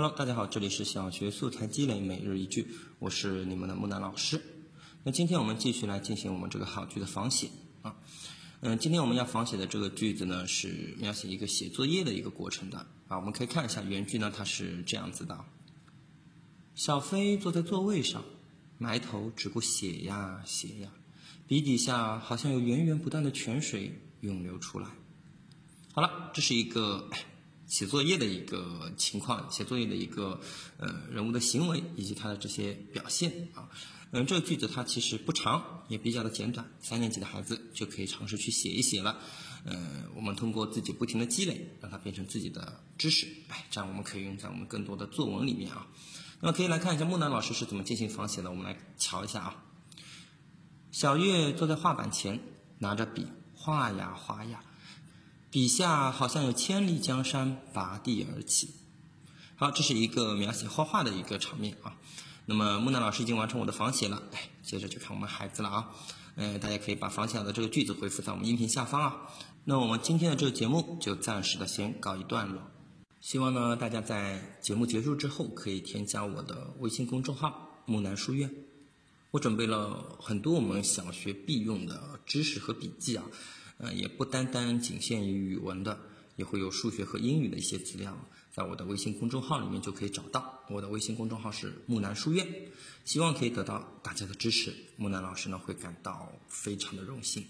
Hello，大家好，这里是小学素材积累每日一句，我是你们的木南老师。那今天我们继续来进行我们这个好句的仿写啊。嗯，今天我们要仿写的这个句子呢，是描写一个写作业的一个过程的啊。我们可以看一下原句呢，它是这样子的：小飞坐在座位上，埋头只顾写呀写呀，笔底下好像有源源不断的泉水涌流出来。好了，这是一个。写作业的一个情况，写作业的一个呃人物的行为以及他的这些表现啊，嗯，这个句子它其实不长，也比较的简短，三年级的孩子就可以尝试去写一写了。嗯，我们通过自己不停的积累，让它变成自己的知识，哎，这样我们可以用在我们更多的作文里面啊。那么可以来看一下木南老师是怎么进行仿写的，我们来瞧一下啊。小月坐在画板前，拿着笔画呀画呀。笔下好像有千里江山拔地而起。好，这是一个描写画画的一个场面啊。那么木南老师已经完成我的仿写了，哎，接着就看我们孩子了啊。嗯，大家可以把仿写的这个句子回复在我们音频下方啊。那我们今天的这个节目就暂时的先告一段落。希望呢大家在节目结束之后可以添加我的微信公众号木南书院。我准备了很多我们小学必用的知识和笔记啊。呃，也不单单仅限于语文的，也会有数学和英语的一些资料，在我的微信公众号里面就可以找到。我的微信公众号是木南书院，希望可以得到大家的支持，木南老师呢会感到非常的荣幸。